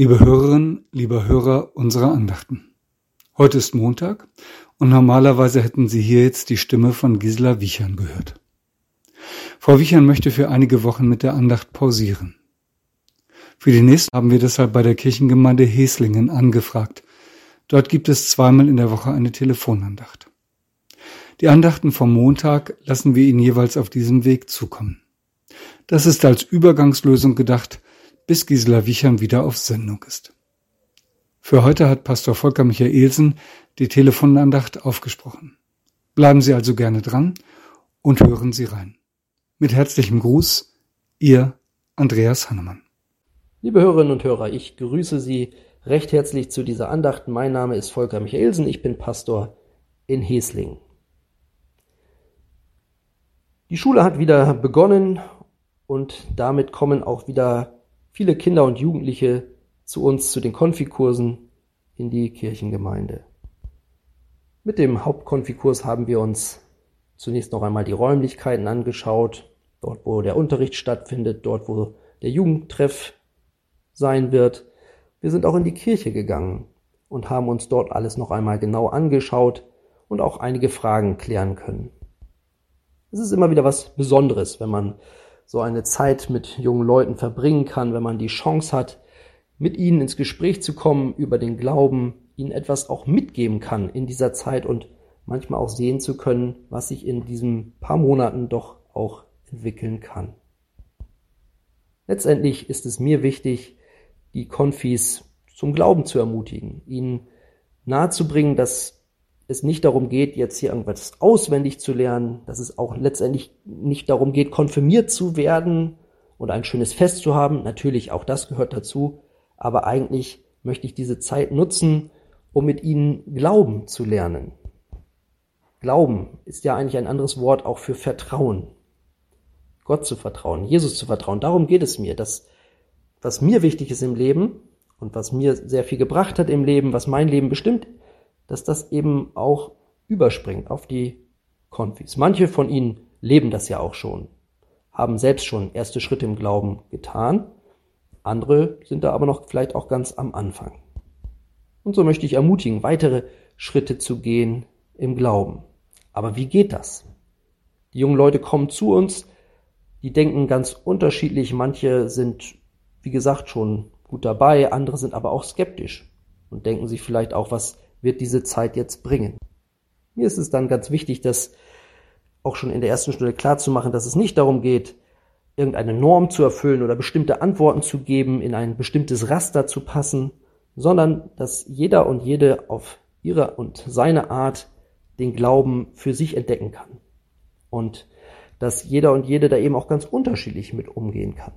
Liebe Hörerinnen, lieber Hörer unserer Andachten. Heute ist Montag und normalerweise hätten Sie hier jetzt die Stimme von Gisela Wichern gehört. Frau Wichern möchte für einige Wochen mit der Andacht pausieren. Für die nächste haben wir deshalb bei der Kirchengemeinde Heslingen angefragt. Dort gibt es zweimal in der Woche eine Telefonandacht. Die Andachten vom Montag lassen wir Ihnen jeweils auf diesem Weg zukommen. Das ist als Übergangslösung gedacht, bis Gisela Wichern wieder auf Sendung ist. Für heute hat Pastor Volker Michaelsen die Telefonandacht aufgesprochen. Bleiben Sie also gerne dran und hören Sie rein. Mit herzlichem Gruß, Ihr Andreas Hannemann. Liebe Hörerinnen und Hörer, ich grüße Sie recht herzlich zu dieser Andacht. Mein Name ist Volker Michaelsen, ich bin Pastor in Heslingen. Die Schule hat wieder begonnen und damit kommen auch wieder viele Kinder und Jugendliche zu uns zu den Konfikursen in die Kirchengemeinde. Mit dem Hauptkonfikurs haben wir uns zunächst noch einmal die Räumlichkeiten angeschaut, dort wo der Unterricht stattfindet, dort wo der Jugendtreff sein wird. Wir sind auch in die Kirche gegangen und haben uns dort alles noch einmal genau angeschaut und auch einige Fragen klären können. Es ist immer wieder was Besonderes, wenn man so eine Zeit mit jungen Leuten verbringen kann, wenn man die Chance hat, mit ihnen ins Gespräch zu kommen über den Glauben, ihnen etwas auch mitgeben kann in dieser Zeit und manchmal auch sehen zu können, was sich in diesen paar Monaten doch auch entwickeln kann. Letztendlich ist es mir wichtig, die Konfis zum Glauben zu ermutigen, ihnen nahezubringen, dass es nicht darum geht, jetzt hier irgendwas auswendig zu lernen, dass es auch letztendlich nicht darum geht, konfirmiert zu werden und ein schönes Fest zu haben. Natürlich, auch das gehört dazu. Aber eigentlich möchte ich diese Zeit nutzen, um mit ihnen Glauben zu lernen. Glauben ist ja eigentlich ein anderes Wort auch für Vertrauen. Gott zu vertrauen, Jesus zu vertrauen. Darum geht es mir. Das, was mir wichtig ist im Leben und was mir sehr viel gebracht hat im Leben, was mein Leben bestimmt, dass das eben auch überspringt auf die Konfis. Manche von ihnen leben das ja auch schon, haben selbst schon erste Schritte im Glauben getan. Andere sind da aber noch vielleicht auch ganz am Anfang. Und so möchte ich ermutigen, weitere Schritte zu gehen im Glauben. Aber wie geht das? Die jungen Leute kommen zu uns, die denken ganz unterschiedlich. Manche sind, wie gesagt, schon gut dabei, andere sind aber auch skeptisch und denken sich vielleicht auch, was wird diese Zeit jetzt bringen. Mir ist es dann ganz wichtig, das auch schon in der ersten Stunde klar zu machen, dass es nicht darum geht, irgendeine Norm zu erfüllen oder bestimmte Antworten zu geben, in ein bestimmtes Raster zu passen, sondern dass jeder und jede auf ihre und seine Art den Glauben für sich entdecken kann. Und dass jeder und jede da eben auch ganz unterschiedlich mit umgehen kann.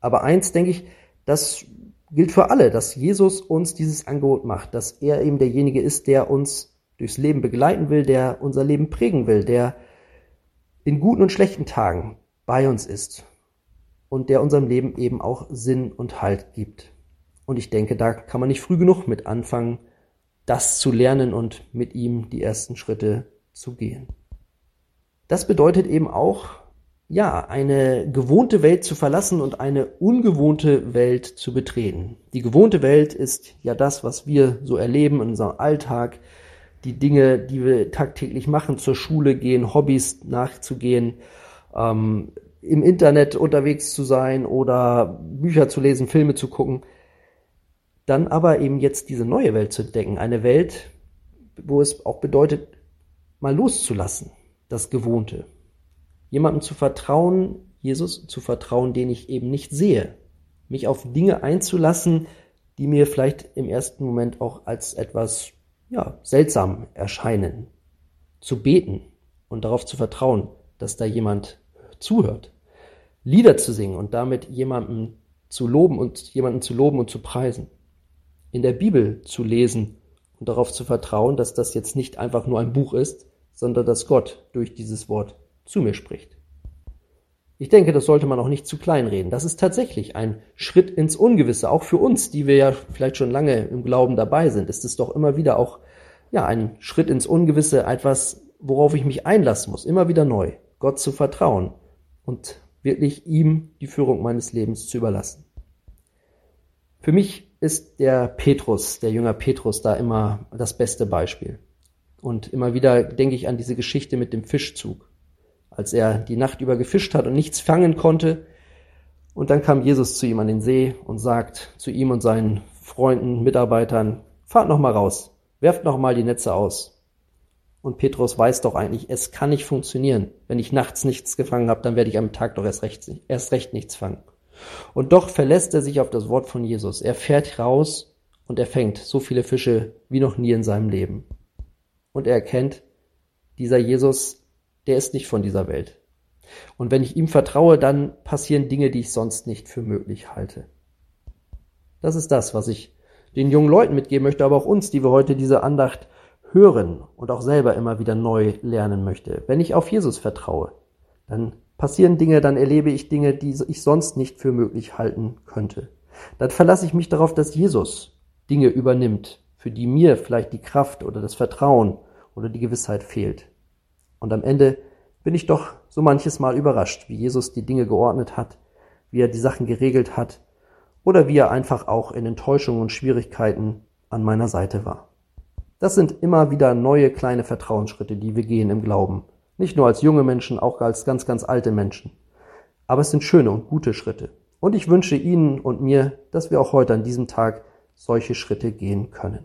Aber eins denke ich, das gilt für alle, dass Jesus uns dieses Angebot macht, dass er eben derjenige ist, der uns durchs Leben begleiten will, der unser Leben prägen will, der in guten und schlechten Tagen bei uns ist und der unserem Leben eben auch Sinn und Halt gibt. Und ich denke, da kann man nicht früh genug mit anfangen, das zu lernen und mit ihm die ersten Schritte zu gehen. Das bedeutet eben auch, ja, eine gewohnte Welt zu verlassen und eine ungewohnte Welt zu betreten. Die gewohnte Welt ist ja das, was wir so erleben in unserem Alltag, die Dinge, die wir tagtäglich machen, zur Schule gehen, Hobbys nachzugehen, ähm, im Internet unterwegs zu sein oder Bücher zu lesen, Filme zu gucken. Dann aber eben jetzt diese neue Welt zu entdecken, eine Welt, wo es auch bedeutet, mal loszulassen, das Gewohnte, jemandem zu vertrauen, Jesus zu vertrauen, den ich eben nicht sehe, mich auf Dinge einzulassen, die mir vielleicht im ersten Moment auch als etwas ja, seltsam erscheinen, zu beten und darauf zu vertrauen, dass da jemand zuhört, Lieder zu singen und damit jemanden zu loben und jemanden zu loben und zu preisen, in der Bibel zu lesen und darauf zu vertrauen, dass das jetzt nicht einfach nur ein Buch ist, sondern dass Gott durch dieses Wort zu mir spricht. Ich denke, das sollte man auch nicht zu klein reden. Das ist tatsächlich ein Schritt ins Ungewisse. Auch für uns, die wir ja vielleicht schon lange im Glauben dabei sind, ist es doch immer wieder auch, ja, ein Schritt ins Ungewisse, etwas, worauf ich mich einlassen muss, immer wieder neu, Gott zu vertrauen und wirklich ihm die Führung meines Lebens zu überlassen. Für mich ist der Petrus, der Jünger Petrus, da immer das beste Beispiel. Und immer wieder denke ich an diese Geschichte mit dem Fischzug. Als er die Nacht über gefischt hat und nichts fangen konnte, und dann kam Jesus zu ihm an den See und sagt zu ihm und seinen Freunden, Mitarbeitern, fahrt noch mal raus, werft noch mal die Netze aus. Und Petrus weiß doch eigentlich, es kann nicht funktionieren. Wenn ich nachts nichts gefangen habe, dann werde ich am Tag doch erst recht, erst recht nichts fangen. Und doch verlässt er sich auf das Wort von Jesus. Er fährt raus und er fängt so viele Fische wie noch nie in seinem Leben. Und er erkennt, dieser Jesus, der ist nicht von dieser Welt. Und wenn ich ihm vertraue, dann passieren Dinge, die ich sonst nicht für möglich halte. Das ist das, was ich den jungen Leuten mitgeben möchte, aber auch uns, die wir heute diese Andacht hören und auch selber immer wieder neu lernen möchte. Wenn ich auf Jesus vertraue, dann passieren Dinge, dann erlebe ich Dinge, die ich sonst nicht für möglich halten könnte. Dann verlasse ich mich darauf, dass Jesus Dinge übernimmt, für die mir vielleicht die Kraft oder das Vertrauen oder die Gewissheit fehlt. Und am Ende bin ich doch so manches Mal überrascht, wie Jesus die Dinge geordnet hat, wie er die Sachen geregelt hat oder wie er einfach auch in Enttäuschungen und Schwierigkeiten an meiner Seite war. Das sind immer wieder neue kleine Vertrauensschritte, die wir gehen im Glauben. Nicht nur als junge Menschen, auch als ganz, ganz alte Menschen. Aber es sind schöne und gute Schritte. Und ich wünsche Ihnen und mir, dass wir auch heute an diesem Tag solche Schritte gehen können.